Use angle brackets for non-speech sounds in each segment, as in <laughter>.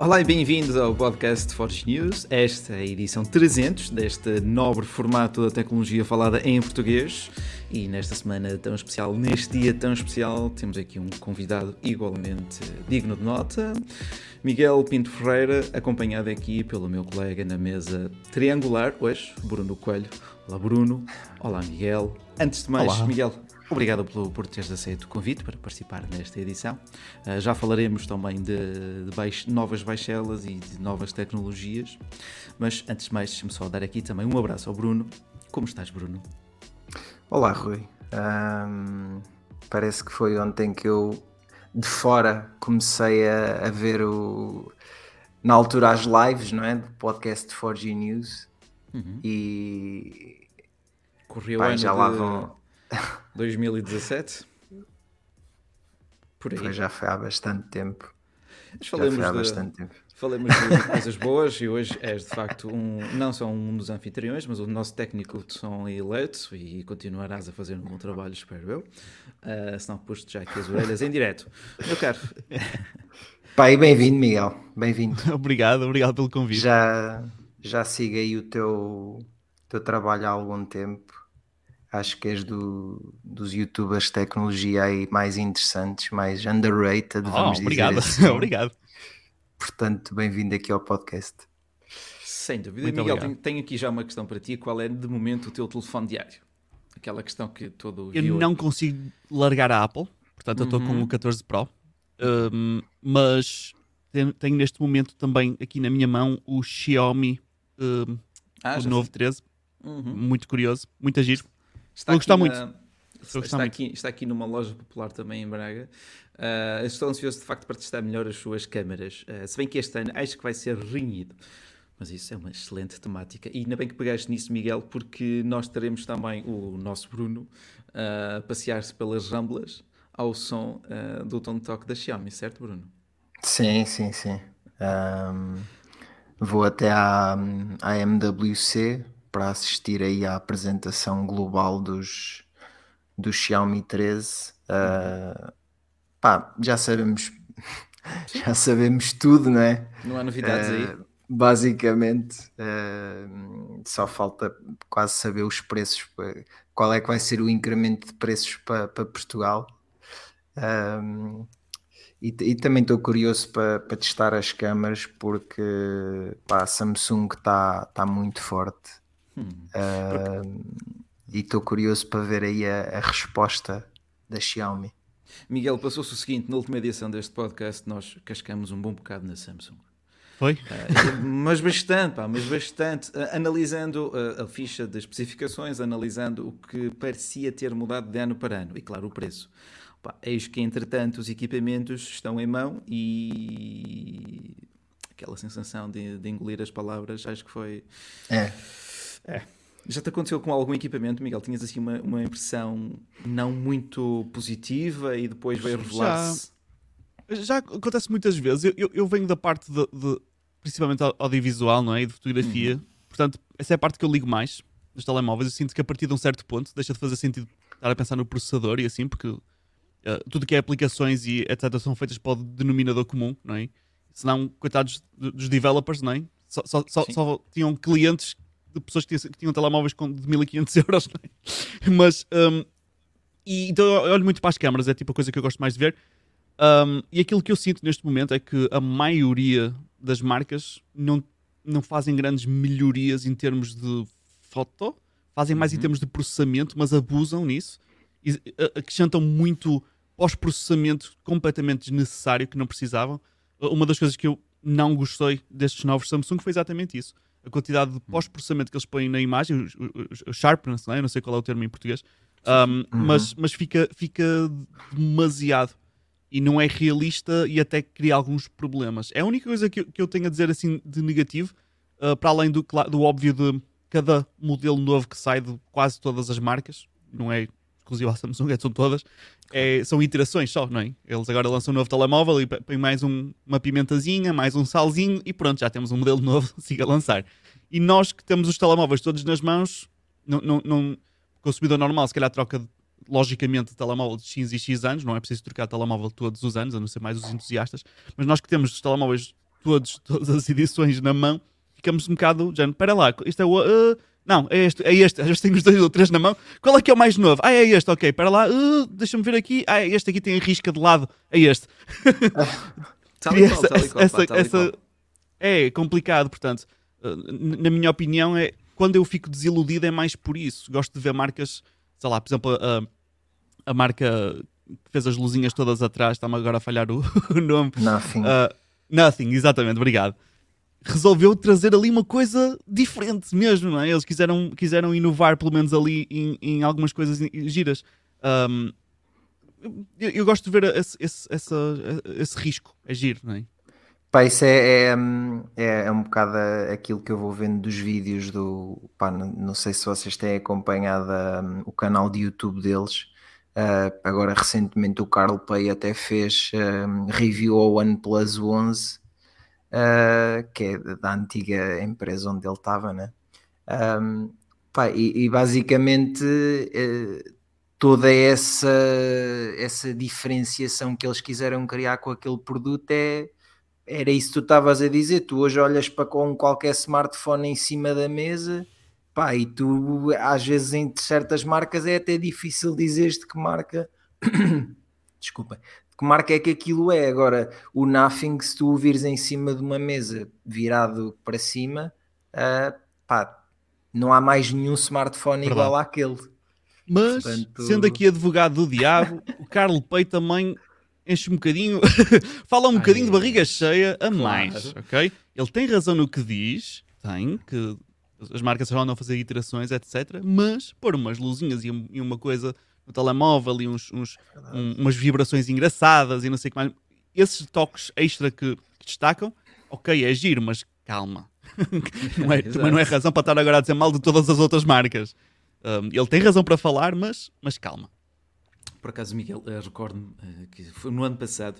Olá e bem-vindos ao podcast Forge News. Esta é a edição 300 deste nobre formato da tecnologia falada em português. E nesta semana tão especial, neste dia tão especial, temos aqui um convidado igualmente digno de nota. Miguel Pinto Ferreira, acompanhado aqui pelo meu colega na mesa triangular, hoje, Bruno Coelho. Olá, Bruno. Olá, Miguel. Antes de mais, Olá. Miguel, Obrigado por, por teres aceito o convite para participar nesta edição. Uh, já falaremos também de, de baix, novas baixelas e de novas tecnologias, mas antes de mais, deixe-me só dar aqui também um abraço ao Bruno. Como estás, Bruno? Olá, Rui. Um, parece que foi ontem que eu, de fora, comecei a, a ver o. Na altura, as lives, não é? Do podcast de 4G News. Uhum. E. Correu Pai, já de... lá vão 2017? Por aí. já foi há bastante tempo. Mas falemos já foi há de, bastante tempo. Falemos de <laughs> coisas boas e hoje és de facto um, não só um dos anfitriões, mas o nosso técnico de som eleito e continuarás a fazer um bom trabalho, espero eu. Uh, se não puxo já aqui as orelhas em direto. Meu caro. <laughs> Pai, bem-vindo, Miguel. Bem-vindo. <laughs> obrigado, obrigado pelo convite. Já, já sigo aí o teu, teu trabalho há algum tempo acho que és do, dos youtubers de tecnologia aí mais interessantes, mais underrated, oh, vamos obrigado. dizer assim. <laughs> obrigado. Portanto, bem-vindo aqui ao podcast. Sem dúvida. Muito Miguel, tenho, tenho, aqui já uma questão para ti. Qual é, de momento, o teu telefone diário? Aquela questão que todo Eu não consigo largar a Apple, portanto, uhum. eu estou com o 14 Pro, um, mas tenho, tenho, neste momento também aqui na minha mão o Xiaomi um, ah, o novo sei. 13. Uhum. Muito curioso, muito giro. Está Vou gostar na... muito. Está, está, aqui, está aqui numa loja popular também em Braga. Uh, estou ansioso de facto para testar melhor as suas câmaras. Uh, se bem que este ano acho que vai ser renhido. Mas isso é uma excelente temática. E ainda bem que pegaste nisso, Miguel, porque nós teremos também o nosso Bruno uh, a passear-se pelas ramblas ao som uh, do Tom Talk da Xiaomi, certo, Bruno? Sim, sim, sim. Um, vou até à, à MWC para assistir aí à apresentação global dos, do Xiaomi 13. Uh, ah, pá, já sabemos já sabemos tudo, não é? Não há novidades uh, aí. Basicamente, uh, só falta quase saber os preços, qual é que vai ser o incremento de preços para, para Portugal. E, e, também estou curioso para, para testar as câmaras porque pá, a Samsung está tá muito forte Uh, e estou curioso para ver aí a, a, resposta da Xiaomi. Miguel, passou-se o seguinte: na última edição deste podcast, nós cascamos um bom bocado na Samsung. Foi? Uh, mas bastante, pá, mas bastante. Uh, analisando a ficha de especificações, analisando o que parecia ter mudado de ano para ano. E claro, o preço. Pá, eis que, entretanto, os equipamentos estão em mão e aquela sensação de, de engolir as palavras, acho que foi. É é. Já te aconteceu com algum equipamento, Miguel? Tinhas assim uma, uma impressão não muito positiva e depois veio revelar-se? Já, já, acontece muitas vezes. Eu, eu, eu venho da parte de, de principalmente audiovisual, não é? E de fotografia. Uhum. Portanto, essa é a parte que eu ligo mais nos telemóveis. Eu sinto que a partir de um certo ponto deixa de fazer sentido estar a pensar no processador e assim, porque uh, tudo que é aplicações e etc. são feitas para o denominador comum, não é? Senão, coitados dos developers, não é? Só, só, só, só tinham clientes de pessoas que tinham, que tinham telemóveis com, de 1500 euros. É? Mas, um, e, então eu olho muito para as câmaras, é tipo a coisa que eu gosto mais de ver. Um, e aquilo que eu sinto neste momento é que a maioria das marcas não, não fazem grandes melhorias em termos de foto, fazem mais uhum. em termos de processamento, mas abusam nisso e acrescentam muito pós-processamento completamente desnecessário que não precisavam. Uma das coisas que eu não gostei destes novos Samsung foi exatamente isso a quantidade de hum. pós-processamento que eles põem na imagem, o, o, o sharpness, não, é? não sei qual é o termo em português, um, uhum. mas, mas fica, fica demasiado e não é realista e até cria alguns problemas. É a única coisa que, que eu tenho a dizer assim de negativo, uh, para além do, do óbvio de cada modelo novo que sai de quase todas as marcas, não é exclusivo à Samsung, é, são todas, é, são iterações só, não é? Eles agora lançam um novo telemóvel e põem mais um, uma pimentazinha, mais um salzinho e pronto, já temos um modelo <laughs> novo, siga a lançar. E nós que temos os telemóveis todos nas mãos, não, não, consumidor normal, se calhar troca logicamente de telemóvel de X e X anos, não é preciso trocar telemóvel todos os anos, a não ser mais os entusiastas, mas nós que temos os telemóveis todos, todas as <laughs> edições na mão, ficamos um bocado, já, espera lá, isto é o. Uh, não, é este, é este. Às vezes tenho os dois ou três na mão. Qual é que é o mais novo? Ah, é este, ok, espera lá, uh, deixa-me ver aqui. Ah, este aqui tem a risca de lado, é este. <laughs> tal e qual, tal e qual, essa, pá, essa, é complicado, portanto, uh, na minha opinião, é quando eu fico desiludido é mais por isso. Gosto de ver marcas, sei lá, por exemplo, a, a marca que fez as luzinhas todas atrás, está-me agora a falhar o, <laughs> o nome. Nothing. Uh, nothing, exatamente, obrigado. Resolveu trazer ali uma coisa diferente mesmo, não é? Eles quiseram, quiseram inovar, pelo menos ali, em, em algumas coisas giras. Um, eu, eu gosto de ver esse, esse, esse risco, é giro, não é? Pá, isso é, é, é, é um bocado aquilo que eu vou vendo dos vídeos do. Pá, não, não sei se vocês têm acompanhado um, o canal de YouTube deles. Uh, agora, recentemente, o Carl Pay até fez um, review ao OnePlus 11, uh, que é da antiga empresa onde ele estava, né? Um, pá, e, e, basicamente uh, toda essa, essa diferenciação que eles quiseram criar com aquele produto é era isso que tu estavas a dizer. Tu hoje olhas para com qualquer smartphone em cima da mesa, pá, e tu às vezes em certas marcas é até difícil dizeres de que marca. <coughs> Desculpa, de que marca é que aquilo é. Agora, o Nothing, se tu o vires em cima de uma mesa virado para cima, uh, pá, não há mais nenhum smartphone Verdade. igual àquele. Mas, Portanto- sendo aqui advogado do diabo, o Carlo Pay também enche um bocadinho, <laughs> fala um Ai, bocadinho de barriga cheia a claro. mais, ok? Ele tem razão no que diz, tem, que as marcas só andam a fazer iterações, etc. Mas pôr umas luzinhas e uma coisa no telemóvel e uns, uns- um- umas vibrações engraçadas e não sei o que mais. Esses toques extra que, que destacam, ok, é giro, mas calma. <laughs> não é, <laughs> também não é razão para estar agora a dizer mal de todas as outras marcas. Um, ele tem razão para falar, mas, mas calma. Por acaso, Miguel, eh, recordo-me eh, que foi no ano passado,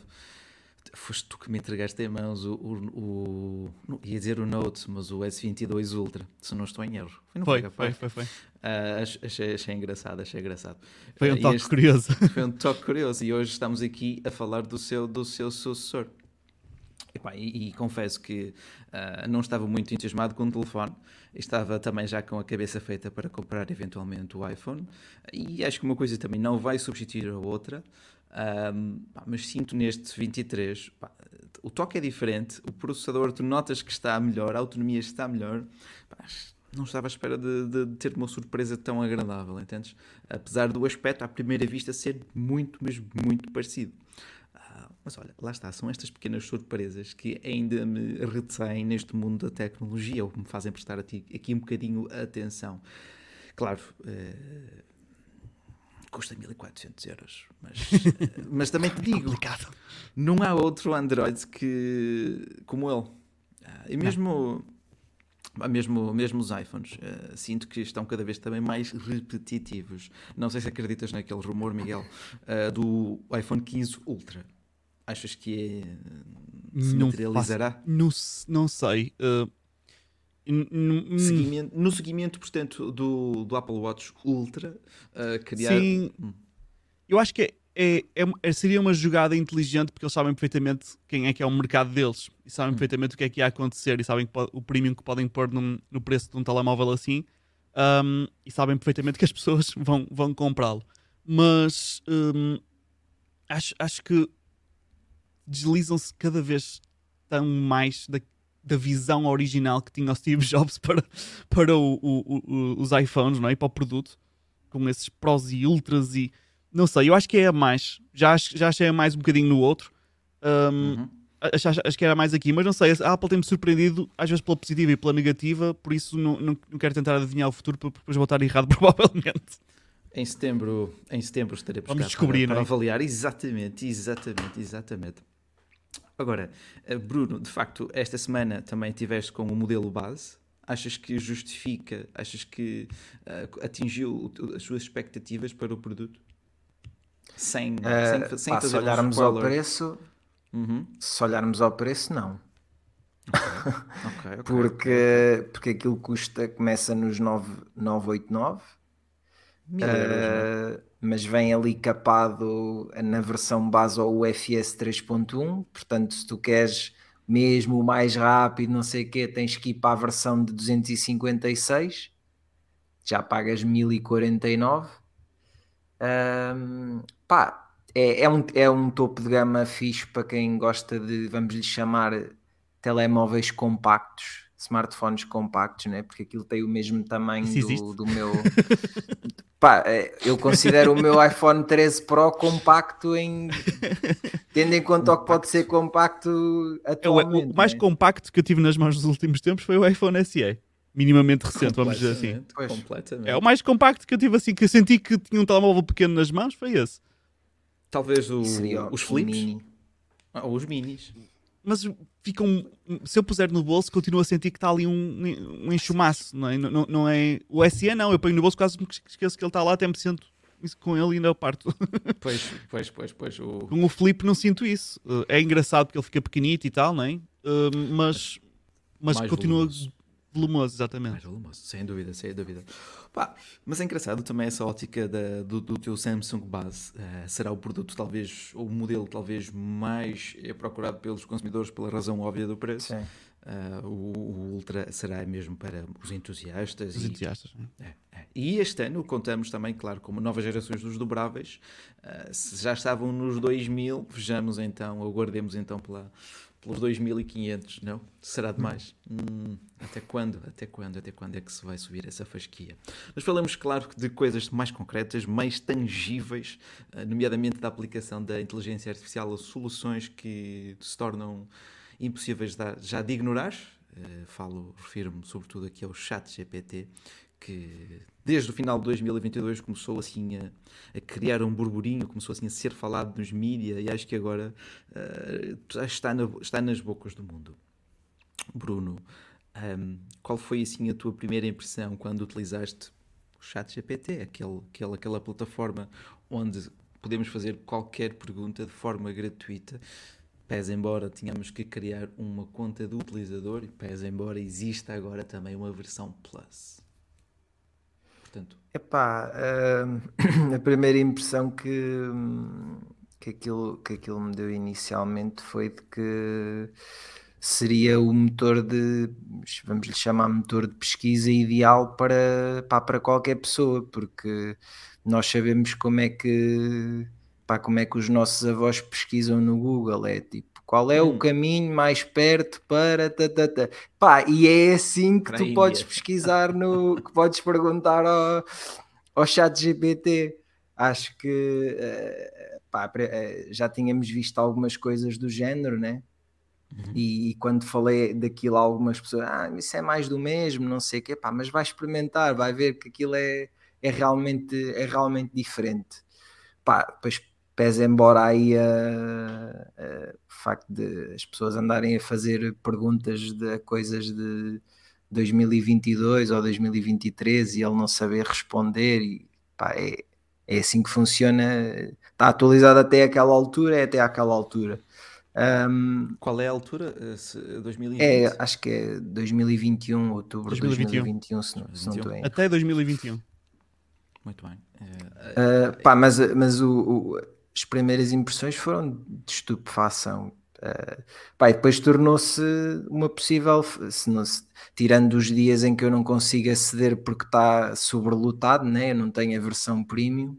foste tu que me entregaste em mãos o, o, o- ia dizer o Note, mas o S22 Ultra, se não estou em erro. Foi, foi, Pega. foi, foi. Ah, ach- achei, achei engraçado, achei engraçado. Foi Ah, um e toque este- curioso. <laughs> Foi um toque curioso e hoje estamos aqui a falar do seu, do seu sucessor. Epá, e, e confesso que ah, não estava muito entusiasmado com o telefone, estava também já com a cabeça feita para comprar eventualmente o iPhone, e acho que uma coisa também não vai substituir a outra, pá, mas sinto neste 23, pá, o toque é diferente, o processador tu notas que está melhor, a autonomia está melhor, pá, não estava à espera de, de- de ter uma surpresa tão agradável, entendes? Apesar do aspecto à primeira vista ser muito, mas muito parecido. Ah, mas olha, lá está, são estas pequenas surpresas que ainda me retêm neste mundo da tecnologia ou que me fazem prestar aqui um bocadinho atenção. Claro, eh, custa 1400 euros, mas, <laughs> eh, mas também te digo, não há outro Android que, como ele. Ah, e mesmo, ah, mesmo, mesmo os iPhones, eh, sinto que estão cada vez também mais repetitivos. Não sei se acreditas naquele rumor, Miguel, ah, do iPhone 15 Ultra. Achas que é, se Não materializará? faço- não, não sei. uh, Seguimento- no seguimento, portanto, do, do Apple Watch Ultra, ah, criar. Sim, Hum. eu acho que é, é- é- é- seria uma jogada inteligente porque eles sabem perfeitamente quem é que é o mercado deles e sabem Hum. perfeitamente o que é que ia acontecer e sabem que po- o premium que podem pôr num- no preço de um telemóvel assim um, e sabem perfeitamente que as pessoas <laughs> vão, vão comprá-lo. Mas um, acho, acho que deslizam-se cada vez tão mais da, da visão original que tinha o Steve Jobs <laughs> para, para o- o- o- os iPhones não é? e para o produto, com esses prós e ultras e não sei, eu acho que é a mais. Já, já achei a mais um bocadinho no outro. Um, Uhum. acho, acho- que era mais aqui, mas não sei. A Apple tem-me surpreendido, às vezes pela positiva e pela negativa, por isso não, não, não quero tentar adivinhar o futuro para depois voltar errado, <laughs> provavelmente. Em setembro, em setembro estaremos Vamos cá descobrir, para, não para é? avaliar exatamente, exatamente, exatamente. Agora, eh, Bruno, de facto, esta semana também tiveste com o modelo base. Achas que justifica, achas que eh, atingiu as suas expectativas para o produto? Sem, Uh, sem, sem pá, se fazer um olharmos ao spoiler. preço, Uhum. se olharmos ao preço, não. Ok, ok. <laughs> Porque, porque aquilo custa, começa nos 9, 989, Mil euros, não é? uh, mas vem ali capado na versão base ao UFS 3.1. Portanto, se tu queres mesmo o mais rápido, não sei o quê, tens que ir para a versão de 256, já pagas 1049. Um, pá, é, é, um, é um topo de gama fixe para quem gosta de, vamos lhe chamar, telemóveis compactos, smartphones compactos, né? porque aquilo tem o mesmo tamanho do, do, meu. <laughs> Pá, é, eu considero o meu iPhone 13 Pro compacto em tendo em conta o que pode ser compacto atualmente. É, o, mais né? compacto que eu tive nas mãos nos últimos tempos foi o iPhone SE. Minimamente recente, vamos dizer assim. Completamente. É o mais compacto que eu tive assim, que eu senti que tinha um telemóvel pequeno nas mãos, foi esse. Talvez o, os flips. Mini. Ah, ou os minis. Mas ficam. Se eu puser no bolso, continuo a sentir que está ali um, um enxumaço, não é? Não, não, é? O SE não, eu ponho no bolso quase me esqueço que ele está lá, até me sinto com ele e ainda parto. <laughs> Pois, pois, pois, pois. O... Com o flip não sinto isso. É engraçado porque ele fica pequenito e tal, não é? Uh, mas, mas continua volumoso. Volumoso, exatamente. Mais volumoso, sem dúvida, sem dúvida. Pá, mas é engraçado também essa ótica da, do, do teu Samsung base. Uh, será o produto, talvez, ou o modelo, talvez, mais é procurado pelos consumidores pela razão óbvia do preço. Uh, o, o, Ultra será mesmo para os entusiastas. Os e, entusiastas. É, é. E este ano contamos também, claro, como novas gerações dos dobráveis. Uh, se já estavam nos 2000, vejamos então, aguardemos então pela pelos 2500, não? Será demais? Hum, até quando? Até quando? Até quando é que se vai subir essa fasquia? Mas falamos, claro, de coisas mais concretas, mais tangíveis, eh, nomeadamente da aplicação da inteligência artificial a soluções que se tornam impossíveis já de ignorar. Uh, falo, refiro-me sobretudo aqui ao chat GPT, que desde o final de 2022 começou assim a, a, criar um burburinho, começou assim a ser falado nos mídias e acho que agora uh, está, na, está nas bocas do mundo. Bruno, um, qual foi assim a tua primeira impressão quando utilizaste o chat GPT, aquele, aquele, aquela plataforma onde podemos fazer qualquer pergunta de forma gratuita? Pese embora tenhamos que criar uma conta de utilizador, e pese embora exista agora também uma versão Plus. Portanto... Epá, uh, <clears throat> a primeira impressão que, que, aquilo, que aquilo me deu inicialmente foi de que seria o motor de, vamos lhe chamar motor de pesquisa ideal para, pá, para qualquer pessoa, porque nós sabemos como é que pá, como é que os nossos avós pesquisam no Google, é tipo qual é hum. o caminho mais perto para. Tatata. Pá, e é assim que para tu podes pesquisar no. que podes perguntar ao, ao chat GPT. Acho que uh, pá, uh, já tínhamos visto algumas coisas do género, né? Uhum. E, e, quando falei daquilo, algumas pessoas, ah, isso é mais do mesmo, não sei o quê, pá, mas vai experimentar, vai ver que aquilo é, é, realmente, é realmente diferente. Pá, depois pese embora aí a, a, o facto de as pessoas andarem a fazer perguntas de coisas de 2022 ou 2023 e ele não saber responder e pá, é, é assim que funciona está atualizado até aquela altura é até aquela altura um, qual é a altura? 2020? É, acho que é 2021, outubro de 2021, se não, se não estou Até 2021. Muito bem. Uh, pá, mas, mas o, o as primeiras impressões foram de estupefação. Uh, pá, depois tornou-se uma possível, se não, se, tirando os dias em que eu não consigo aceder porque está sobrelotado, né? eu não tenho a versão premium,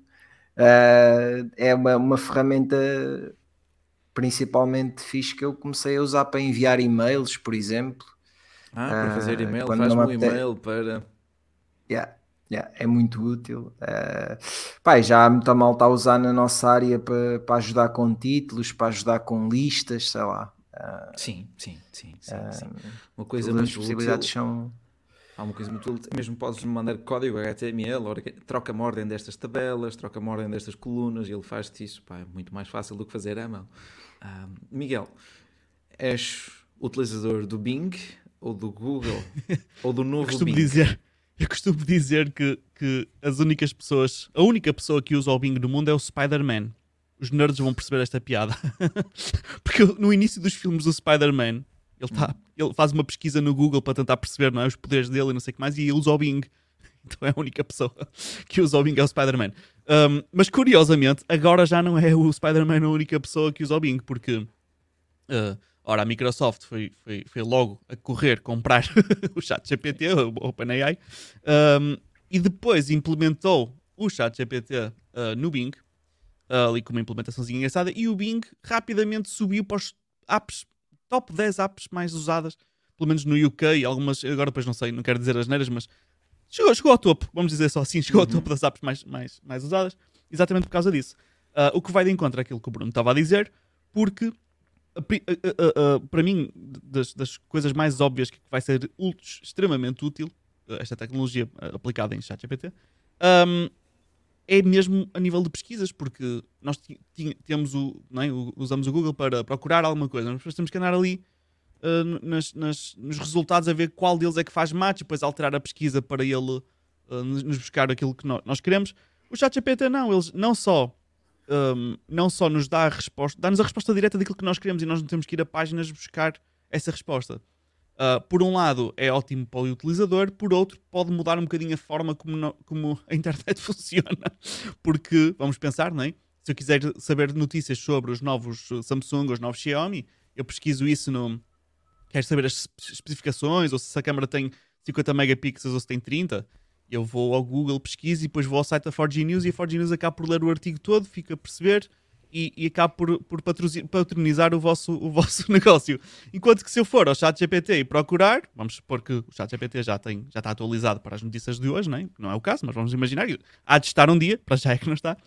uh, é uma, uma ferramenta principalmente fixe que eu comecei a usar para enviar e-mails, por exemplo. Ah, para fazer ah, e-mail, faz um e-mail para. Yeah. Yeah, é muito útil. Uh, pá, já há muita malta a usar na nossa área para, para ajudar com títulos, para ajudar com listas, sei lá. Uh, sim, sim, sim, sim, uh, sim. Uma coisa muito possibilidades útil. são. Há uma coisa muito útil. Mesmo podes mandar código HTML, troca-me ordem destas tabelas, troca-me ordem destas colunas, e ele faz-te isso. Pá, é muito mais fácil do que fazer à mão. Miguel, és utilizador do Bing ou do Google <laughs> ou do novo Bing? dizer eu costumo dizer que, que as únicas pessoas, a única pessoa que usa o Bing no mundo é o Spider-Man. Os nerds vão perceber esta piada. <laughs> Porque no início dos filmes do Spider-Man, ele, tá, ele faz uma pesquisa no Google para tentar perceber não é, os poderes dele e não sei o que mais, e ele usa o Bing. <laughs> Então é a única pessoa que usa o Bing é o Spider-Man. Um, mas curiosamente, agora já não é o Spider-Man a única pessoa que usa o Bing, porque uh, Ora, a Microsoft foi, foi, foi logo a correr comprar <laughs> o chat GPT, o OpenAI, um, e depois implementou o chat GPT uh, no Bing, uh, ali com uma implementaçãozinha engraçada, e o Bing rapidamente subiu para os apps, top 10 apps mais usadas, pelo menos no UK, algumas, agora depois não sei, não quero dizer as neiras, mas chegou, chegou ao topo, vamos dizer só assim, chegou uhum. ao topo das apps mais, mais, mais usadas, exatamente por causa disso. Uh, o que vai de encontro àquilo que o Bruno estava a dizer, porque para mim, das, das, coisas mais óbvias que vai ser extremamente útil, esta tecnologia aplicada em ChatGPT, um, é mesmo a nível de pesquisas, porque nós temos o, é? usamos o Google para procurar alguma coisa, mas depois temos que andar ali uh, nas, nas, nos resultados a ver qual deles é que faz match depois alterar a pesquisa para ele uh, nos buscar aquilo que nós queremos. O ChatGPT não, eles não só um, não só nos dá a resposta, dá-nos a resposta direta daquilo que nós queremos e nós não temos que ir a páginas buscar essa resposta. Uh, por um lado, é ótimo para o utilizador, por outro, pode mudar um bocadinho a forma como, no, como a internet <laughs> funciona. Porque, vamos pensar, não é? Se eu quiser saber notícias sobre os novos Samsung, os novos Xiaomi, eu pesquiso isso no. Quero saber as especificações, ou se a câmera tem 50 megapixels ou se tem 30 eu vou ao Google, pesquiso e depois vou ao site da 4G News e a 4G News acaba por ler o artigo todo, fica a perceber e, e acaba por, por patronizar o vosso, o <laughs> vosso negócio. Enquanto que se eu for ao chat GPT e procurar, vamos supor que o chat GPT já, tem, já está atualizado para as notícias de hoje, não é? não é o caso, mas vamos imaginar há de estar um dia, para já é que não está.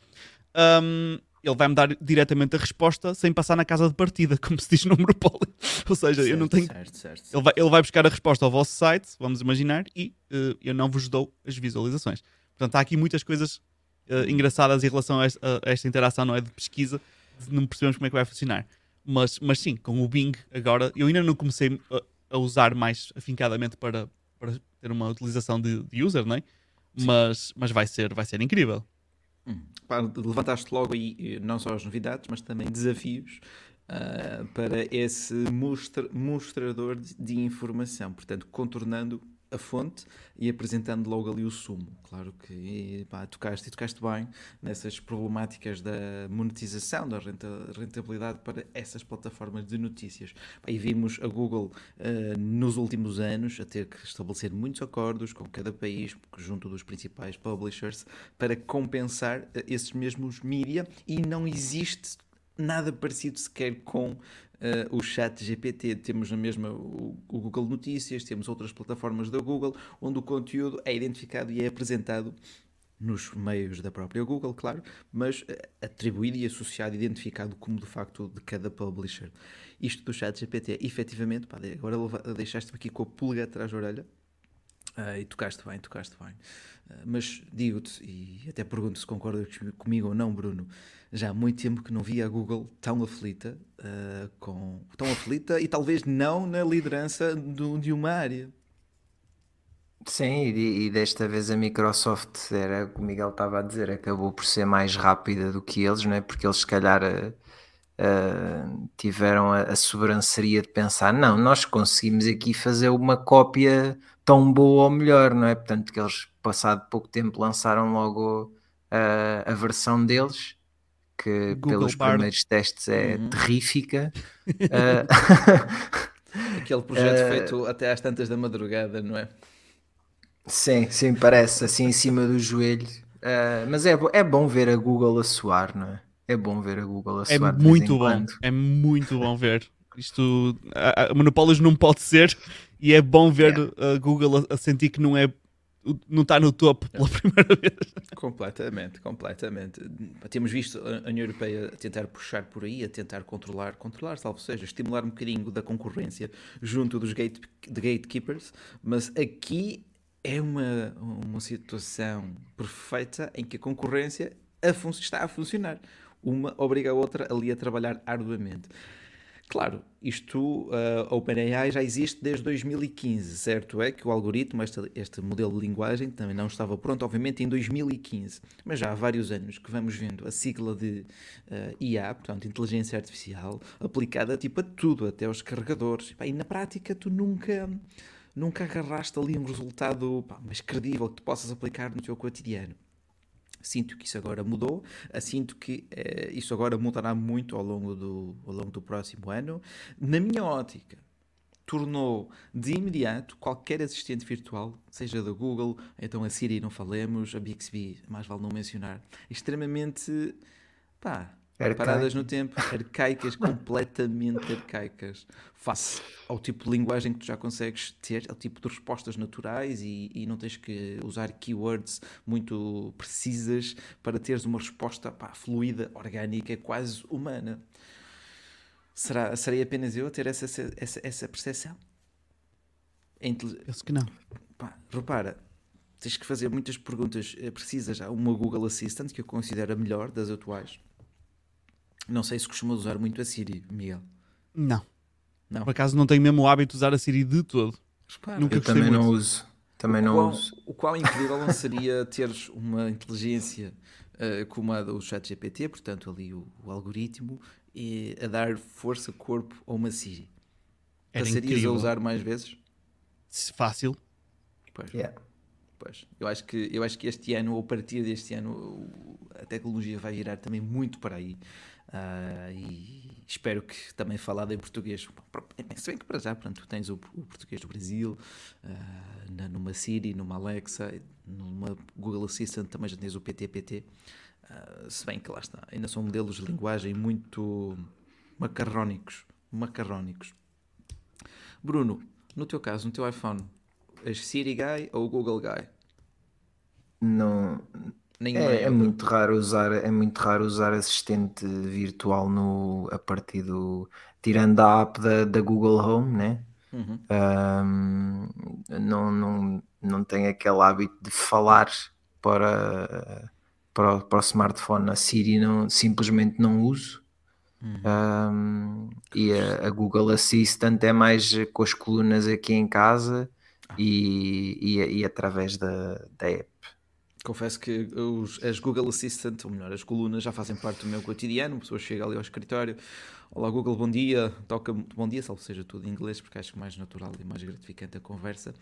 Um, ele vai-me dar diretamente a resposta sem passar na casa de partida, <laughs> como se diz no Monopoly. Ou seja, certo, eu não tenho. Certo, certo. Ele, vai, ele vai buscar a resposta ao vosso site, vamos imaginar, e uh, eu não vos dou as visualizações. Portanto, há aqui muitas coisas uh, engraçadas em relação a esta, a esta, interação, não é? De pesquisa, não percebemos como é que vai funcionar. Mas, mas sim, com o Bing agora, eu ainda não comecei a, a usar mais afincadamente para, para ter uma utilização de, de user, não é? Mas, mas vai, ser, vai ser incrível. Hum. levantaste logo aí eh, não só as novidades, mas também desafios uh, para esse mostra, mostrador de, de, informação, portanto, contornando a fonte e apresentando logo ali o sumo. Claro que pá, tocaste e tocaste bem nessas problemáticas da monetização, da rentabilidade para essas plataformas de notícias. E vimos a Google uh, nos últimos anos a ter que estabelecer muitos acordos com cada país, junto dos principais publishers, para compensar uh, esses mesmos mídia e não existe nada parecido sequer com uh, o chat GPT. Temos na mesma o, o, Google Notícias, temos outras plataformas da Google, onde o conteúdo é identificado e é apresentado nos meios da própria Google, claro, mas uh, atribuído e associado, identificado como de facto de cada publisher. Isto do chat GPT, efetivamente, pá, agora deixaste-me aqui com a pulga atrás da orelha, Uh, e tocaste bem, tocaste bem. Uh, mas digo-te, e até pergunto se concordas comigo ou não, Bruno, já há muito tempo que não via a Google tão aflita, uh, com, tão aflita e talvez não na liderança do, de uma área. Sim, e, e, desta vez a Microsoft, era o Miguel estava a dizer, acabou por ser mais rápida do que eles, não é? porque eles se calhar tiveram a, a sobranceria de pensar, não, nós conseguimos aqui fazer uma cópia tão boa ou melhor, não é? Portanto, que eles, passado pouco tempo, lançaram logo uh, a versão deles, que Google pelos Bard. primeiros testes é uhum. terrífica. uh, <laughs> Aquele projeto uh, feito até às tantas da madrugada, não é? Sim, sim, parece assim em cima do joelho. Uh, mas é, é bom ver a Google a suar, não é? É bom ver a Google a é suar. É muito bom, é muito bom ver. Isto, a, a Monopólios não pode ser e é bom ver yeah. a Google a, a, sentir que não é não está no topo pela <laughs> primeira vez. Completamente, completamente. Temos visto a União Europeia a tentar puxar por aí, a tentar controlar, controlar, salvo seja, estimular um bocadinho da concorrência junto dos gate, de gatekeepers, mas aqui é uma, uma situação perfeita em que a concorrência a está a funcionar. Uma obriga a outra ali a trabalhar arduamente. Claro, isto, uh, OpenAI já existe desde 2015, certo? É que o algoritmo, este, este modelo de linguagem, também não estava pronto, obviamente, em 2015, mas já há vários anos que vamos vendo a sigla de uh, IA, portanto, inteligência artificial, aplicada tipo a tudo, até aos carregadores. E, na prática, tu nunca, nunca agarraste ali um resultado pá, mais credível que tu possas aplicar no teu cotidiano. Sinto que isso agora mudou, sinto que eh, isso agora mudará muito ao longo, do, ao longo do próximo ano. Na minha ótica, tornou de imediato qualquer assistente virtual, seja da Google, então a Siri não falemos, a Bixby, mais vale não mencionar, extremamente pá, paradas no tempo, arcaicas, <laughs> completamente arcaicas, face ao tipo de linguagem que tu já consegues ter, ao tipo de respostas naturais e, e não tens que usar keywords muito precisas para teres uma resposta pá, fluida, orgânica, quase humana. Será, serei apenas eu a ter essa, essa, essa percepção? Penso que não. Pá, repara, tens que fazer muitas perguntas eh, precisas a uma Google Assistant, que eu considero a melhor das atuais. Não sei se costumas usar muito a Siri, Miguel. Não. Não. Por acaso não tenho mesmo o hábito de usar a Siri de todo. Repara, Nunca eu também muito. não uso. Também o não qual, uso. O qual incrível não seria teres uma inteligência uh, como a do ChatGPT, portanto ali o, o algoritmo, e a dar força, corpo a uma Siri. Era Passarias incrível. a usar mais vezes? Fácil. Pois. Yeah. Eu acho, que, eu acho que este ano, ou a partir deste ano, a tecnologia vai virar também muito para aí. Uh, e espero que também falado em português. Se bem que para já, pronto, tens o, o português do Brasil, uh, numa Siri, numa Alexa, numa Google Assistant também já tens o PTPT. Uh, se bem que lá está, ainda são modelos de linguagem muito macarrónicos. Macarrónicos. Bruno, no teu caso, no teu iPhone, és Siri Guy ou Google Guy? Não. é, é muito raro usar é muito raro usar assistente virtual no a partir do tirando a app da, da Google Home né uhum. um, não, não, não tenho aquele hábito de falar para para, para o smartphone. A Siri não, simplesmente não uso. Uhum. Um, e a, a, Google Assistant é mais com as colunas aqui em casa ah. e, e, e, através da, da app. Confesso que os, as Google Assistant, ou melhor, as colunas já fazem parte do meu cotidiano. A pessoa chega ali ao escritório, Olá Google, bom dia. Toca bom dia, salvo seja tudo em inglês, porque acho mais natural e mais gratificante a conversa.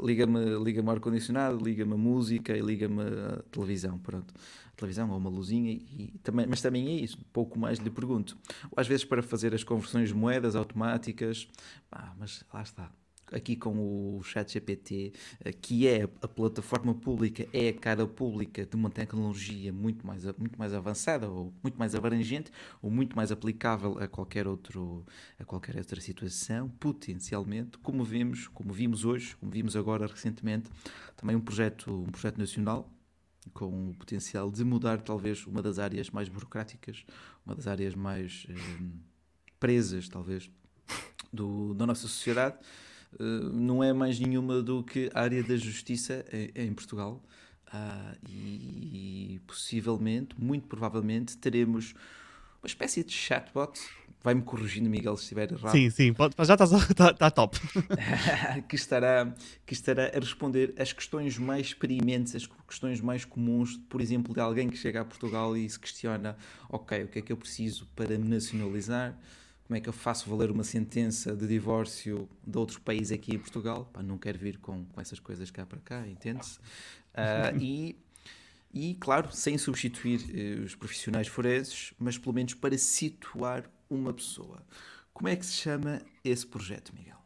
Liga-me liga ar-condicionado, liga-me a música e liga-me televisão. Pronto, a televisão ou uma luzinha, e, também, mas também é isso. Pouco mais lhe pergunto. Ou às vezes para fazer as conversões de moedas automáticas, ah, mas lá está aqui com o ChatGPT, eh, que é a plataforma pública, é a cara pública de uma tecnologia muito mais, muito mais avançada, ou muito mais abrangente, ou muito mais aplicável a qualquer, outro, a qualquer outra situação, potencialmente, como vimos, como vimos hoje, como vimos agora recentemente, também um projeto, um projeto nacional com o potencial de mudar talvez uma das áreas mais burocráticas, uma das áreas mais eh, presas, talvez, do, da nossa sociedade, não é mais nenhuma do que a área da justiça em, Portugal. Uh, e, possivelmente, muito provavelmente, teremos uma espécie de chatbot. Vai-me corrigindo, Miguel, se estiver errado. Sim, sim, pode, já está tá, tá top. <laughs> que, estará, que estará a responder as questões mais experimentes, as questões mais comuns, por exemplo, de alguém que chega a Portugal e se questiona: ok, o que é que eu preciso para me nacionalizar? Como é que eu faço valer uma sentença de divórcio de outro país aqui em Portugal? Pá, não quero vir com, com essas coisas cá para cá, entende-se? Uh, <laughs> e, e, claro, sem substituir uh, os profissionais forenses, mas pelo menos para situar uma pessoa. Como é que se chama esse projeto, Miguel?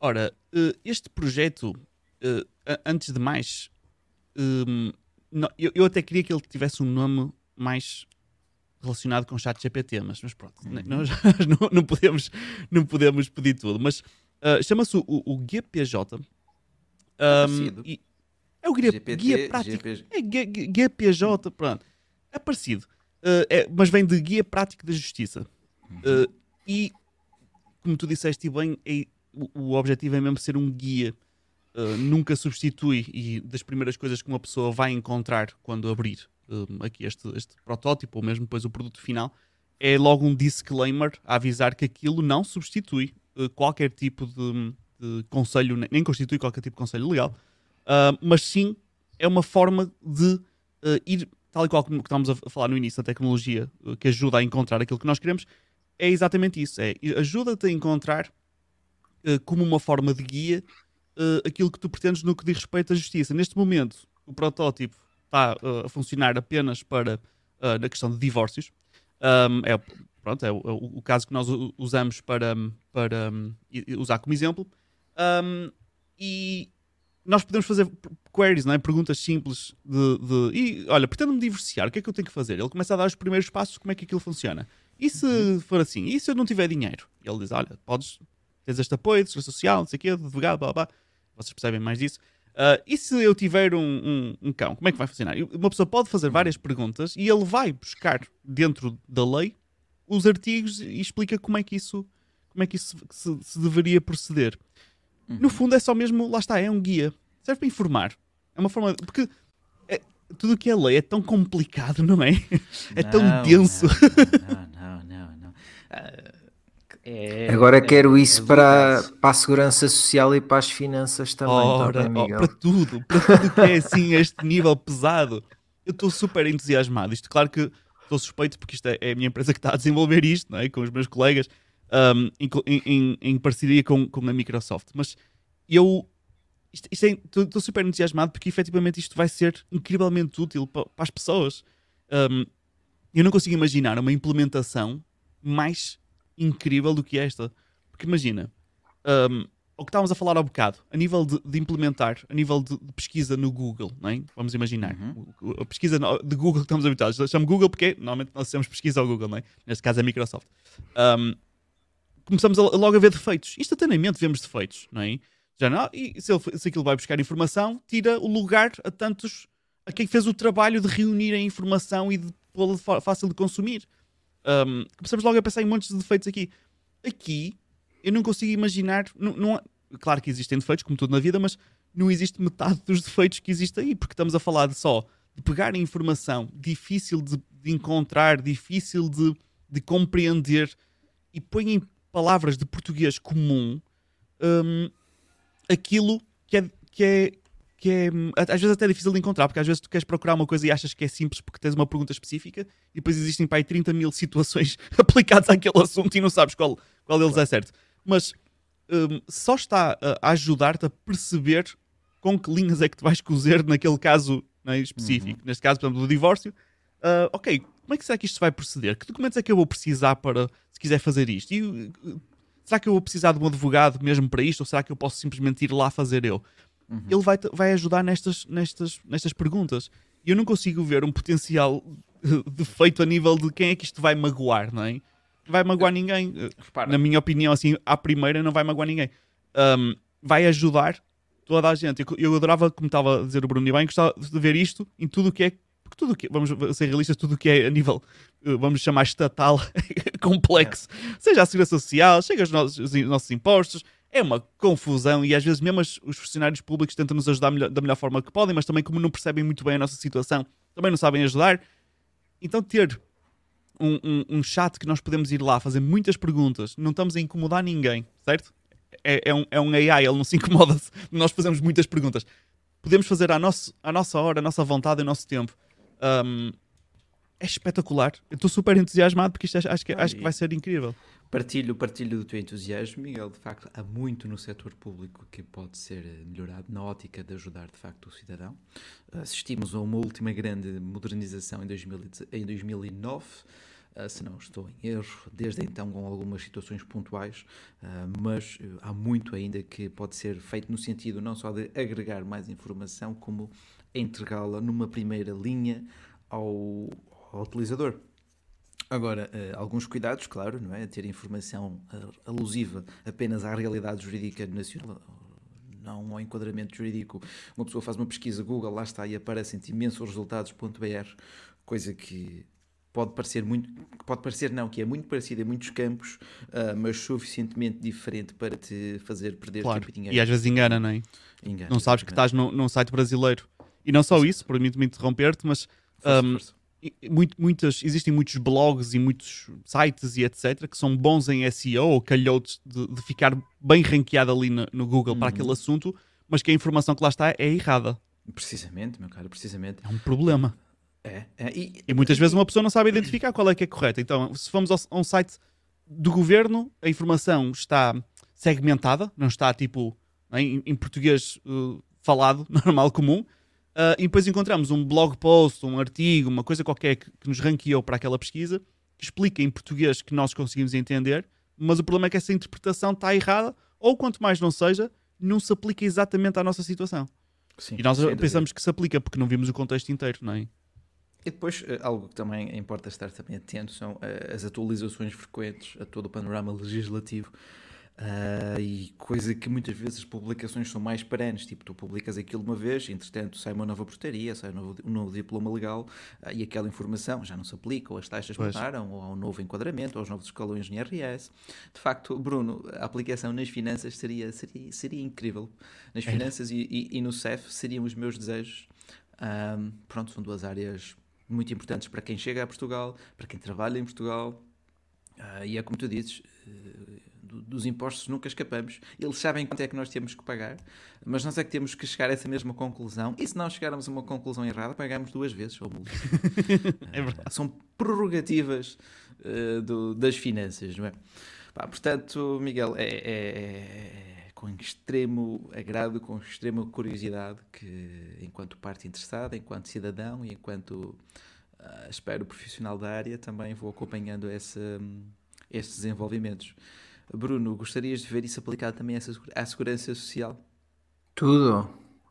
Ora, uh, este projeto, uh, antes de mais, eu, eu até queria que ele tivesse um nome mais relacionado com o chat GPT, mas, mas pronto, uhum. nós <laughs> não, não, podemos, não podemos pedir tudo. Mas uh, chama-se o, o GPJ. Um, é, é o guia, GPT, guia prático. GP... É GPJ, pronto. É parecido. Uh, é, mas vem de Guia Prático da Justiça. Uh, e, como tu disseste bem, é, o, o, objetivo é mesmo ser um guia. Uh, nunca substitui e das primeiras coisas que uma pessoa vai encontrar quando abrir um, aqui este, este protótipo, ou mesmo depois o produto final, é logo um disclaimer a avisar que aquilo não substitui uh, qualquer tipo de, de, conselho, nem constitui qualquer tipo de conselho legal, uh, mas sim é uma forma de uh, ir, tal e qual como estávamos a falar no início, da tecnologia que ajuda a encontrar aquilo que nós queremos, é exatamente isso: é ajuda-te a encontrar como uma forma de guia aquilo que tu pretendes no que diz respeito à justiça. Neste momento, o protótipo está uh, a funcionar apenas para uh, na questão de divórcios. Um, é, pronto, é o, é o, caso que nós usamos para, para um, usar como exemplo. Um, e nós podemos fazer queries, não é? perguntas simples de, de e olha, pretendo-me divorciar, o que é que eu tenho que fazer? Ele começa a dar os primeiros passos, como é que aquilo funciona. E se uhum. for assim? E se eu não tiver dinheiro? Ele diz: olha, podes, tens este apoio de segurança social, não sei o quê, de advogado, blá blá. Vocês percebem mais disso. Uh, e se eu tiver um, um, um, cão, como é que vai funcionar? Uma pessoa pode fazer várias perguntas e ele vai buscar dentro da lei os artigos e explica como é que isso, como é que isso se, se deveria proceder. Uhum. No fundo é só mesmo, lá está, é um guia. Serve para informar. É uma forma. Porque é, tudo o que é lei é tão complicado, não é? <laughs> É não, tão denso. Não, não, não, não. Uh, <laughs> é, Agora é, quero isso é para, para a segurança social e para as finanças também. Ora, bem, oh, para tudo, para tudo que é assim, <laughs> este nível pesado. Eu estou super entusiasmado. Isto, claro que estou suspeito porque isto é, é, a minha empresa que está a desenvolver isto, não é? com os meus colegas, um, em, em, em, parceria com, com a Microsoft. Mas eu estou é, super entusiasmado porque efetivamente isto vai ser incrivelmente útil para, para as pessoas. Um, eu não consigo imaginar uma implementação mais incrível do que esta. Porque imagina, um, o que estávamos a falar há bocado, a nível de, de implementar, a nível de, de, pesquisa no Google, não é? vamos imaginar, uhum. a pesquisa de Google que estamos habituados, chamo Google porque normalmente nós temos pesquisa ao Google, não é? neste caso é a Microsoft. Um, começamos a, logo a ver defeitos, instantaneamente vemos defeitos, não é? Já não, e se, ele, se aquilo vai buscar informação, tira o lugar a tantos, a quem fez o trabalho de reunir a informação e de pô-la fácil de consumir. Um, começamos logo a pensar em montes de defeitos aqui. Aqui, eu não consigo imaginar. Não, não, claro que existem defeitos, como tudo na vida, mas não existe metade dos defeitos que existe aí, porque estamos a falar de só de pegar informação difícil de, de encontrar, difícil de, de, compreender e põe em palavras de português comum um, aquilo que é, que é que é às vezes até difícil de encontrar, porque às vezes tu queres procurar uma coisa e achas que é simples porque tens uma pergunta específica e depois existem para aí 30 mil situações <laughs> aplicadas àquele assunto e não sabes qual, qual deles é certo. Mas um, só está a ajudar-te a perceber com que linhas é que te vais cozer naquele caso né, específico. Uhum. Neste caso, por exemplo, do divórcio. Uh, ok, como é que será que isto vai proceder? Que documentos é que eu vou precisar para, se quiser fazer isto? E, uh, será que eu vou precisar de um advogado mesmo para isto? Ou será que eu posso simplesmente ir lá fazer eu? Uhum. Ele vai, vai ajudar nestas, nestas, nestas perguntas. E eu não consigo ver um potencial defeito a nível de quem é que isto vai magoar, não é? Vai magoar ninguém. Repara. Na minha opinião, assim, à primeira não vai magoar ninguém. Um, vai ajudar toda a gente. Eu, eu adorava, como estava a dizer o Bruno e bem, gostava de ver isto em tudo o que é porque tudo que vamos ser realistas, tudo o que é a nível, eh, vamos chamar estatal, <laughs> complexo, é. seja a segurança social, chega aos nossos, os nossos impostos, é uma confusão e às vezes mesmo os funcionários públicos tentam nos ajudar melhor, da melhor forma que podem, mas também como não percebem muito bem a nossa situação, também não sabem ajudar. Então ter um, um, um chat que nós podemos ir lá fazer muitas perguntas, não estamos a incomodar ninguém, certo? É, é, um, é um AI, ele não se incomoda nós fazemos muitas perguntas. Podemos fazer à, nosso, à nossa hora, à nossa vontade, ao nosso tempo. Um, é espetacular. Eu estou super entusiasmado porque isto acho que, acho que vai ser incrível. Partilho, partilho do teu entusiasmo, Miguel. De facto, há muito no setor público que pode ser melhorado na ótica de ajudar, de facto, o cidadão. Assistimos a uma última grande modernização em, 2000, em 2009. Uh, se não estou em erro, desde então com algumas situações pontuais, uh, mas uh, há muito ainda que pode ser feito no sentido não só de agregar mais informação, como entregá-la numa primeira linha ao, ao utilizador. Agora, uh, alguns cuidados, claro, não é? Ter informação uh, alusiva apenas à realidade jurídica nacional, não ao enquadramento jurídico. Uma pessoa faz uma pesquisa Google, lá está, e aparecem imensos resultados.br, coisa que pode parecer muito, pode parecer não, que é muito parecida em muitos campos, uh, mas suficientemente diferente para te fazer perder claro. tempo e dinheiro. E às vezes engana, não é? Engana, não sabes que estás num, num site brasileiro. E não só isso, permite-me interromper-te, mas força, um, força muito, muitas, existem muitos blogs e muitos sites e etc. que são bons em SEO ou calhoutos de, de ficar bem ranqueado ali no, no Google uhum. para aquele assunto, mas que a informação que lá está é errada. Precisamente, meu caro, precisamente. É um problema. É, é e, e, muitas vezes uma pessoa não sabe identificar qual é que é correta. Então, se formos a um site do governo, a informação está segmentada, não está tipo em, em português uh, falado, <laughs> normal, comum. Uh, e depois encontramos um blog post, um artigo, uma coisa qualquer que, que nos ranqueou para aquela pesquisa, que explica em português que nós conseguimos entender, mas o problema é que essa interpretação está errada, ou quanto mais não seja, não se aplica exatamente à nossa situação. Sim, E nós pensamos que se aplica porque não vimos o contexto inteiro, não é? E depois, eh, algo que também importa estar também atento são eh, as atualizações frequentes a todo o panorama legislativo. Ah, e coisa que muitas vezes as publicações são mais perenes, tipo tu publicas aquilo uma vez, entretanto sai uma nova portaria, sai um novo, um novo diploma legal ah, e aquela informação já não se aplica, ou as taxas Pois. mudaram, ou há um novo enquadramento, ou os novos escalões no IRS. De facto, Bruno, a aplicação nas finanças seria, seria, seria incrível. Nas Era. finanças e, e- e no CEF seriam os meus desejos. Ahm, pronto, são duas áreas muito importantes para quem chega a Portugal, para quem trabalha em Portugal. Ah, e é como tu dizes, eh, do- dos impostos nunca escapamos. Eles sabem quanto é que nós temos que pagar, mas nós é que temos que chegar a essa mesma conclusão. E se não chegarmos a uma conclusão errada, pagamos duas vezes. Ou multa. <laughs> É verdade. São prerrogativas eh, do- das finanças, não é? Pá, portanto, Miguel, é, é- é com extremo agrado, com extrema curiosidade que, enquanto parte interessada, enquanto cidadão e enquanto ah, espero profissional da área, também vou acompanhando essa, estes desenvolvimentos. Bruno, gostarias de ver isso aplicado também à se- à segurança social? Tudo.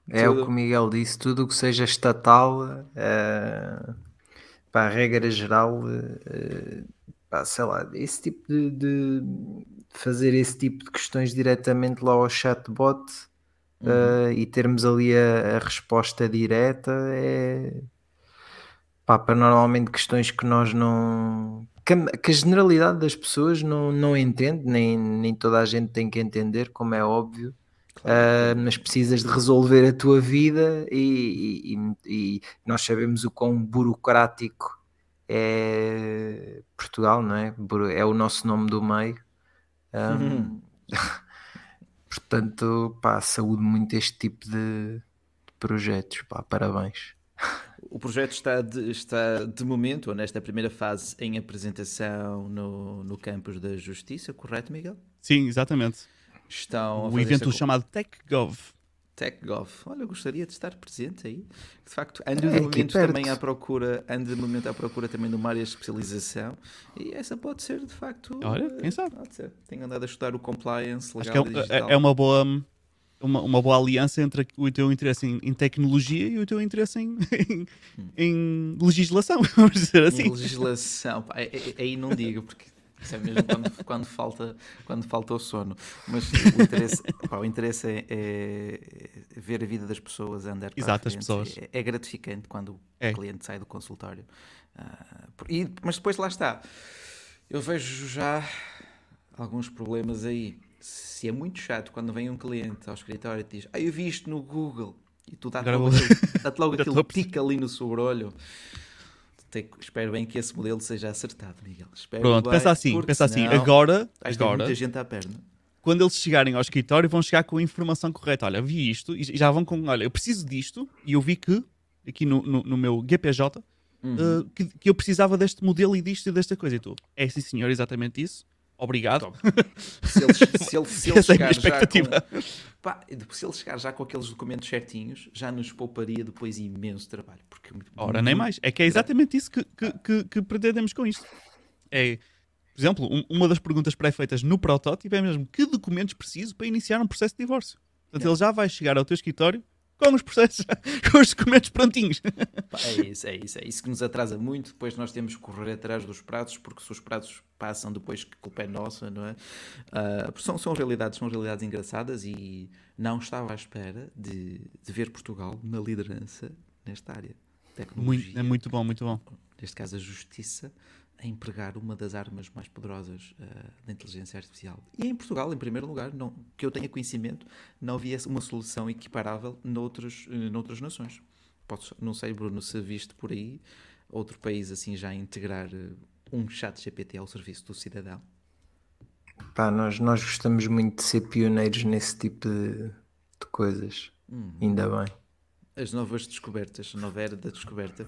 É o que o Miguel disse, tudo o que seja estatal, eh, para a regra geral, eh, pá, sei lá, esse tipo de, de fazer esse tipo de questões diretamente lá ao chatbot eh, e termos ali a, a resposta direta é pá, para normalmente questões que nós não que a, que a generalidade das pessoas não, não entende, nem, nem toda a gente tem que entender, como é óbvio. Uh, mas precisas de resolver a tua vida e, e- e- nós sabemos o quão burocrático é Portugal, não é? É o nosso nome do meio. Um, <laughs> portanto, pá, saúde muito este tipo de, de projetos, pá, parabéns. <laughs> O projeto está de, está de momento, ou nesta primeira fase, em apresentação no, no campus da Justiça, correto, Miguel? Sim, exatamente. Estão fazer evento esta- chamado TechGov. TechGov. Olha, eu gostaria de estar presente aí. De facto, ando É, de momento também à procura, ando de momento à procura também de uma área de especialização e essa pode ser de facto. Olha, quem sabe? Pode ser. Tenho andado a estudar o compliance Acho legal que e é, digital. é- é uma boa uma, uma boa aliança entre o teu interesse em, em tecnologia e o teu interesse em, em, em legislação, <laughs> vamos dizer assim. legislação, pá, é- é- aí não digo, porque isso é mesmo quando, quando falta, quando falta o sono. Mas o interesse, pá, o interesse é, é ver a vida das pessoas andar para Exato, as pessoas. É, é gratificante quando o É. cliente sai do consultório. Por- e- mas depois lá está. Eu vejo já alguns problemas aí. Se é muito chato quando vem um cliente ao escritório e te diz: Ah, eu vi isto no Google. E tu dá-te logo, dá-te logo <laughs> aquele tique ali no sobrolho. Espero bem que esse modelo seja acertado, Miguel. Espero Pronto, bem, pensa assim, pensa assim, agora, agora muita gente à perna. quando eles chegarem ao escritório, vão chegar com a informação correta. Olha, vi isto e já vão com, olha, eu preciso disto e eu vi que, aqui no, no, no meu GPJ, Uhum. eh, que, que eu precisava deste modelo e disto e desta coisa. E tu, é sim senhor, exatamente isso. Obrigado. <laughs> Se ele, se ele, se ele é chegar já expectativa. com, pá, se ele chegar já com aqueles documentos certinhos, já nos pouparia depois imenso trabalho. Porque Ora, nem mais. É que é exatamente isso que, que, que, que pretendemos com isto. É, por exemplo, um- uma das perguntas pré-feitas no protótipo é mesmo que documentos preciso para iniciar um processo de divórcio. Portanto, ele já vai chegar ao teu escritório com os processos, <laughs> com os documentos prontinhos. É isso, é isso, é isso que nos atrasa muito. Depois nós temos que correr atrás dos pratos, porque se os pratos passam depois que culpa é nossa, não é? Porque são, são realidades, são realidades engraçadas e não estava à espera de, de ver Portugal na liderança nesta área. Tecnologia, Muito, é muito bom, muito bom. neste caso a justiça, a empregar uma das armas mais poderosas ah, da inteligência artificial. E em Portugal, em primeiro lugar, não, que eu tenha conhecimento, não havia uma solução equiparável noutros, eh, noutras nações. Podes, não sei, Bruno, se viste por aí outro país assim já integrar eh, um chat GPT ao serviço do cidadão. Pá, nós, nós gostamos muito de ser pioneiros nesse tipo de, de coisas. Ainda bem. As novas descobertas, a nova era da descoberta.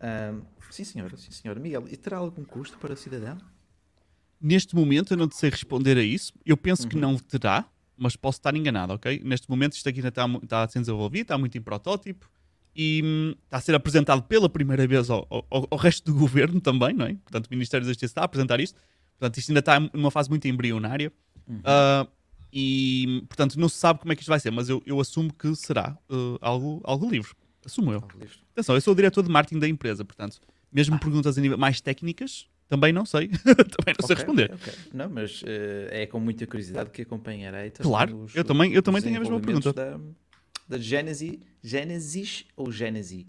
Ahm, sim, senhora, sim, senhora. Miguel, e terá algum custo para o cidadão? Neste momento eu não sei responder a isso. Eu penso Uhum. que não terá, mas posso estar enganado, ok? Neste momento isto aqui ainda está, está a ser desenvolvido, está muito em protótipo. e hum, está a ser apresentado pela primeira vez ao, ao, ao, resto do governo também, não é? Portanto, o Ministério da Justiça está a apresentar isto. Portanto, isto ainda está numa fase muito embrionária. Uhum. Uh, e, portanto, não se sabe como é que isto vai ser, mas eu, eu assumo que será uh, algo, algo livre. Assumo eu. Atenção, eu sou o diretor de marketing da empresa, portanto, mesmo ah. perguntas a nível mais técnicas, também não sei. <laughs> também não okay, sei responder. Okay. Não, mas uh, é com muita curiosidade que acompanharei. Claro, os, eu também, eu também tenho a mesma pergunta. Da, da Genesis, Genesis ou Genesis?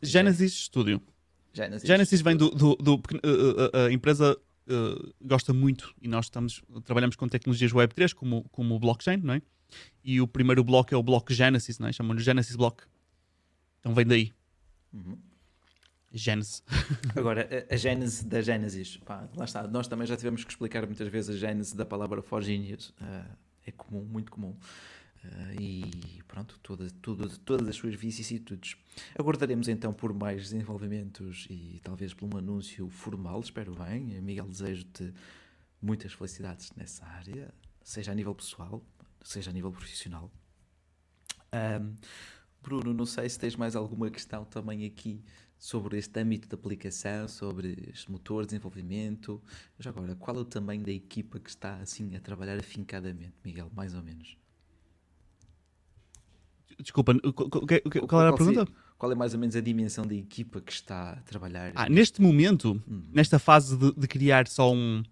Genesis Studio. Genesis, Genesis vem do. do, do, a, empresa uh, gosta muito e nós estamos, trabalhamos com tecnologias Web3 como, como o blockchain, não é? E o primeiro bloco é o bloco Genesis, não é? Chamam-no Genesis Block. Então vem daí. Uhum. Gênese. <laughs> Agora, a, a gênese da Gênesis, pá, lá está. Nós também já tivemos que explicar muitas vezes a gênese da palavra for genius. Uh, é comum, muito comum. Uh, e pronto, toda, toda, todas as suas vicissitudes. Aguardaremos então por mais desenvolvimentos e talvez por um anúncio formal, espero bem. Miguel, desejo-te muitas felicidades nessa área, seja a nível pessoal, seja a nível profissional. Um, Bruno, não sei se tens mais alguma questão também aqui sobre este âmbito de aplicação, sobre este motor de desenvolvimento. Já agora, qual é o tamanho da equipa que está assim a trabalhar afincadamente, Miguel, mais ou menos? Desculpa, qual era a pergunta? Qual é mais ou menos a dimensão da equipa que está a trabalhar? Ah, neste momento, hum. nesta fase de, de, criar só um,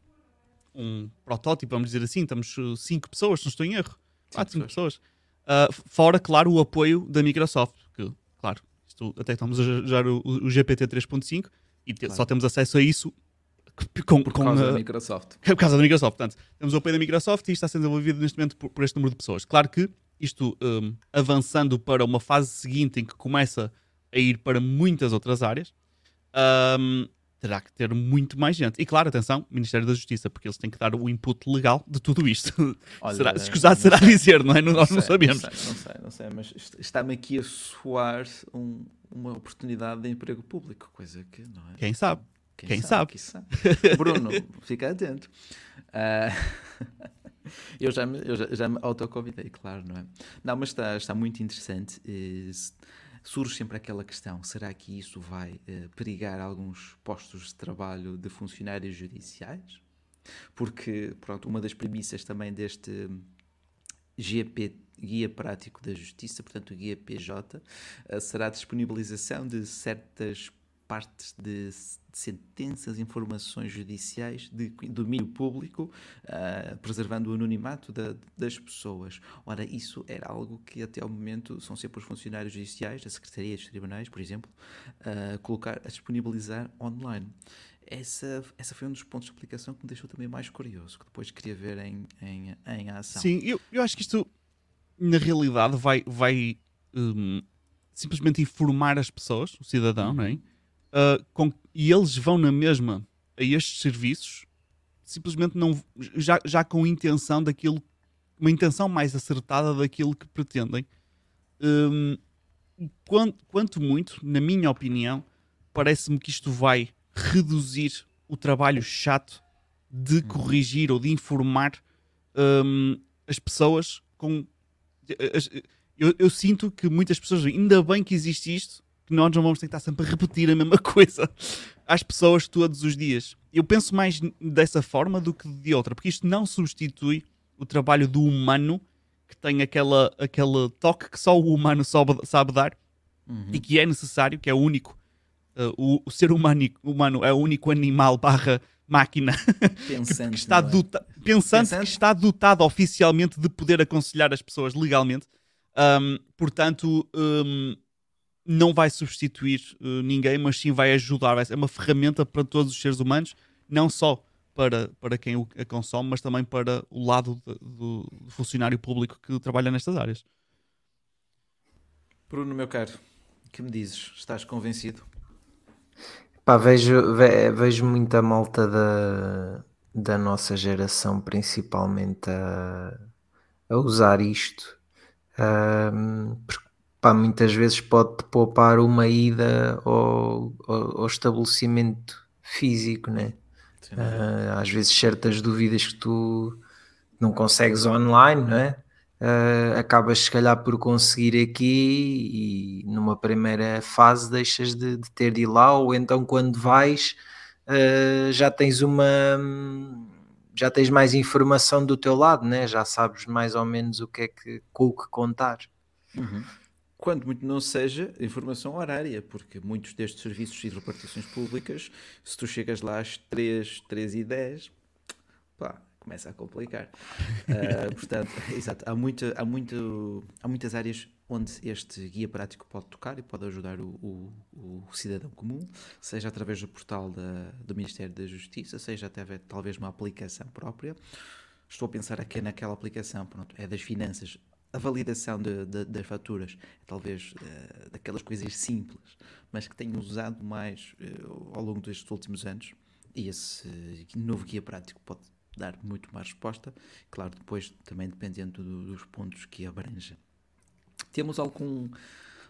um protótipo, vamos dizer assim, estamos uh, cinco pessoas, se não estou em erro. Quatro, cinco pessoas. Uh, fora, claro, o apoio da Microsoft, que, claro, isto, até estamos a usar o, o GPT 3.5 e claro. só temos acesso a isso com, por com causa da Microsoft. <laughs> Por causa da Microsoft, portanto, temos o apoio da Microsoft e está sendo desenvolvido neste momento por, por este número de pessoas. Claro que isto um, avançando para uma fase seguinte em que começa a ir para muitas outras áreas, um, terá que ter muito mais gente. E claro, atenção, Ministério da Justiça, porque eles têm que dar o input legal de tudo isto. Olha, será, escusado será sei, dizer, não é? Não Nós sei, não sabemos. Não sei, não sei, não sei mas está-me aqui a soar um, uma oportunidade de emprego público, coisa que não é. Quem sabe? Quem, Quem sabe? sabe? sabe? Bruno, fica atento. Uh... <laughs> eu já me, eu já, já me autoconvidei, claro, não é? Não, mas está, está muito interessante. Uh, surge sempre aquela questão: será que isso vai uh, perigar alguns postos de trabalho de funcionários judiciais? Porque, pronto, uma das premissas também deste GP, Guia Prático da Justiça, portanto, o Guia PJ, uh, será a disponibilização de certas partes de, de sentenças, informações judiciais de domínio público, uh, preservando o anonimato da, das pessoas. Ora, isso era algo que até ao momento são sempre os funcionários judiciais, da Secretaria dos Tribunais, por exemplo, uh, colocar, a disponibilizar online. Essa, essa foi um dos pontos de aplicação que me deixou também mais curioso, que depois queria ver em, em, em ação. Sim, eu, eu acho que isto, na realidade, vai, vai um, simplesmente informar as pessoas, o cidadão, uhum. não é? Uh, com, e eles vão na mesma a estes serviços, simplesmente não já, já com intenção daquilo, uma intenção mais acertada daquilo que pretendem. Um, quanto, quanto muito, na minha opinião, parece-me que isto vai reduzir o trabalho chato de uhum. corrigir ou de informar um, as pessoas com. As, eu, eu, sinto que muitas pessoas, ainda bem que existe isto, que nós não vamos tentar sempre repetir a mesma <laughs> coisa às pessoas todos os dias. Eu penso mais dessa forma do que de outra, porque isto não substitui o trabalho do humano que tem aquela, aquele toque que só o humano sabe, sabe dar uhum. e que é necessário, que é o único. Uh, o, o, ser humano, humano é o único animal barra máquina <laughs> pensante, que, está é? pensante, pensante, que está dotado oficialmente de poder aconselhar as pessoas legalmente. Um, portanto, um, não vai substituir uh, ninguém, mas sim vai ajudar, vai ser uma ferramenta para todos os seres humanos, não só para, para quem a consome, mas também para o lado de, do, do funcionário público que trabalha nestas áreas. Bruno, meu caro, que me dizes? Estás convencido? Pá, vejo, ve, vejo muita malta da, da nossa geração, principalmente, a, a usar isto. Um, porque pá, muitas vezes pode-te poupar uma ida ao, ao, ao estabelecimento físico, né? Uh, às vezes certas dúvidas que tu não consegues online, não é? uh, acabas se calhar por conseguir aqui e numa primeira fase deixas de, de ter de ir lá, ou então quando vais uh, já tens uma já tens mais informação do teu lado, né? já sabes mais ou menos o que é que com o que contar. Uhum. Quando muito não seja informação horária, porque muitos destes serviços e repartições públicas, se tu chegas lá às 3, 3 e 10, pá, começa a complicar. Uh, <laughs> portanto, exato, há, muita, há, muito, há muitas áreas onde este guia prático pode tocar e pode ajudar o, o, o cidadão comum, seja através do portal da, do Ministério da Justiça, seja até talvez uma aplicação própria. Estou a pensar aqui naquela aplicação, pronto, é das finanças. A validação de, de, das faturas é talvez uh, daquelas coisas simples, mas que tenho usado mais uh, ao longo destes últimos anos. E esse novo guia prático pode dar muito mais resposta, claro, depois também dependendo do, dos pontos que abrange. Temos algum,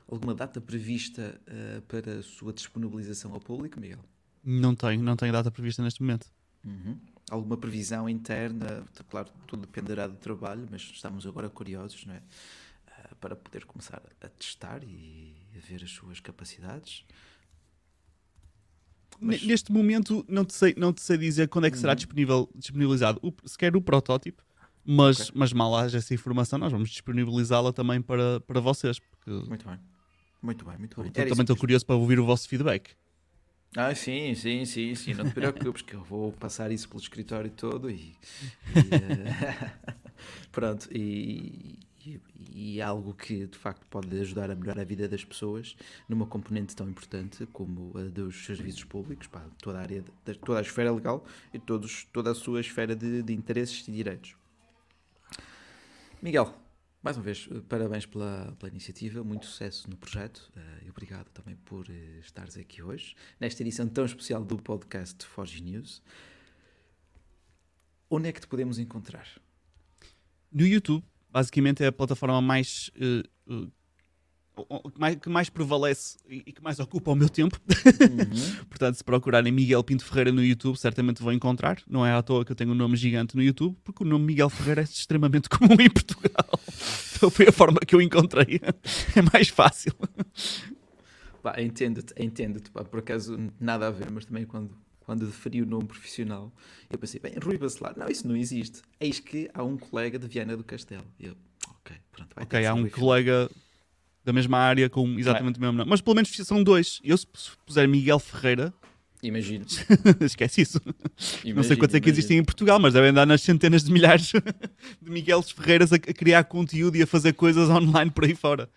alguma data prevista uh, para a sua disponibilização ao público, Miguel? Não tenho, não tenho data prevista neste momento. Uhum. Alguma previsão interna? Claro, tudo dependerá do trabalho, mas estamos agora curiosos, não é? Uh, para poder começar a testar e a ver as suas capacidades. Mas... Neste momento não te, sei, não te sei dizer quando é que será uhum. disponível, disponibilizado o, sequer o protótipo, mas, okay. mas mal haja essa informação, nós vamos disponibilizá-la também para, para vocês. Porque... Muito bem. Muito bem, muito bem. Eu também estou curioso para ouvir o vosso feedback. Ah, sim, sim, sim, sim. Não te preocupes, que eu vou passar isso pelo escritório todo e. e uh, <laughs> pronto, e, e, algo que de facto pode ajudar a melhorar a vida das pessoas numa componente tão importante como a dos serviços públicos, toda a área, de, toda a esfera legal e todos, toda a sua esfera de, de interesses e direitos. Miguel, mais uma vez, parabéns pela, pela iniciativa, muito sucesso no projeto uh, e obrigado também por uh, estares aqui hoje, nesta edição tão especial do podcast Forge News. Onde é que te podemos encontrar? No YouTube basicamente é a plataforma mais, uh, que mais prevalece e que mais ocupa o meu tempo. Uhum. <laughs> Portanto, se procurarem Miguel Pinto Ferreira no YouTube, certamente vão encontrar. Não é à toa que eu tenho um nome gigante no YouTube, porque o nome Miguel Ferreira é extremamente comum em Portugal. <laughs> Então foi a forma que eu encontrei. <laughs> É mais fácil. entendo-te, entendo-te. Por acaso, nada a ver, mas também quando quando deferi o nome profissional, eu pensei, bem, Rui Bacelar, não, isso não existe. Eis que há um colega de Viana do Castelo. Eu, ok, pronto, vai Ok, há um colega da mesma área com exatamente o mesmo nome. Mas pelo menos são dois. Eu, se puser Miguel Ferreira. Imagino. <laughs> Esquece isso. Imagino, não sei quantos é que existem em Portugal, mas devem andar nas centenas de milhares <laughs> de Miguel Ferreiras a, a criar conteúdo e a fazer coisas online por aí fora.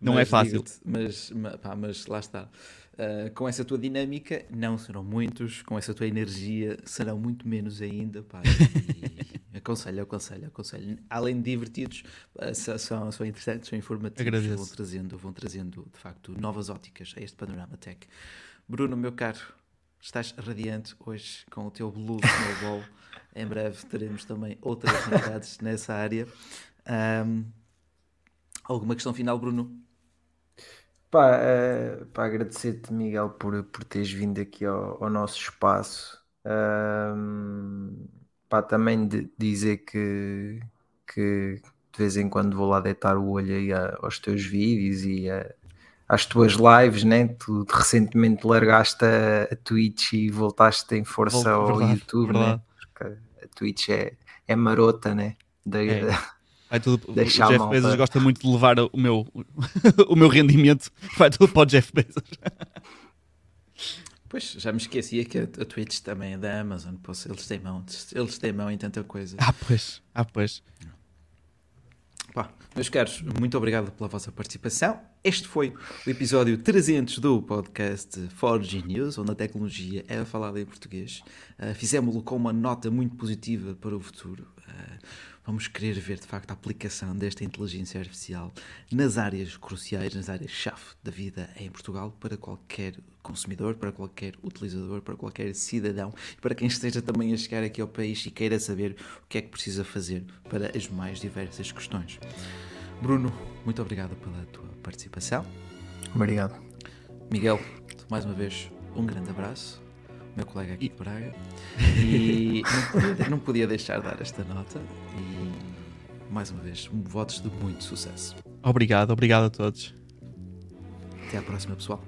Não mas, é fácil. Mas, pá, mas lá está. Uh, com essa tua dinâmica, não serão muitos, com essa tua energia, serão muito menos ainda. Pá, e, <laughs> aconselho, aconselho, aconselho. Além de divertidos, uh, são, são interessantes, são informativos, vão trazendo, vão trazendo de facto novas óticas a este panorama tech. Bruno, meu caro, estás radiante hoje com o teu Blue Snowball. <laughs> em breve teremos também outras novidades nessa área. Um, alguma questão final, Bruno? Pá, uh, pá agradecer-te, Miguel, por, por teres vindo aqui ao, ao nosso espaço. Um, pá, também de dizer que, que de vez em quando vou lá deitar o olho aí a, aos teus vídeos e a, às tuas lives, né? Tu recentemente largaste a, a Twitch e voltaste em força ao verdade, YouTube, né? verdade. né? Porque a Twitch é, é marota, né? Da, é. <laughs> Vai tudo, o Jeff Bezos gosta muito de levar o meu, <laughs> o meu rendimento, vai tudo para o Jeff Bezos. Pois, já me esquecia que a, a Twitch também é da Amazon, pois, eles têm mão, eles têm mão em tanta coisa. Ah, pois, ah, pois. Pá, meus caros, muito obrigado pela vossa participação. Este foi o episódio 300 do podcast Forge News, onde a tecnologia é falada em português. Uh, Fizemos-lo com uma nota muito positiva para o futuro. Uh, vamos querer ver de facto a aplicação desta inteligência artificial nas áreas cruciais, nas áreas-chave da vida em Portugal, para qualquer consumidor, para qualquer utilizador, para qualquer cidadão, para quem esteja também a chegar aqui ao país e queira saber o que é que precisa fazer para as mais diversas questões. Bruno, muito obrigado pela tua participação. Obrigado. Miguel, mais uma vez, um grande abraço meu colega aqui de Braga, e não podia, não podia, deixar de dar esta nota. E mais uma vez, votos de muito sucesso. Obrigado, obrigado a todos. Até à próxima, pessoal.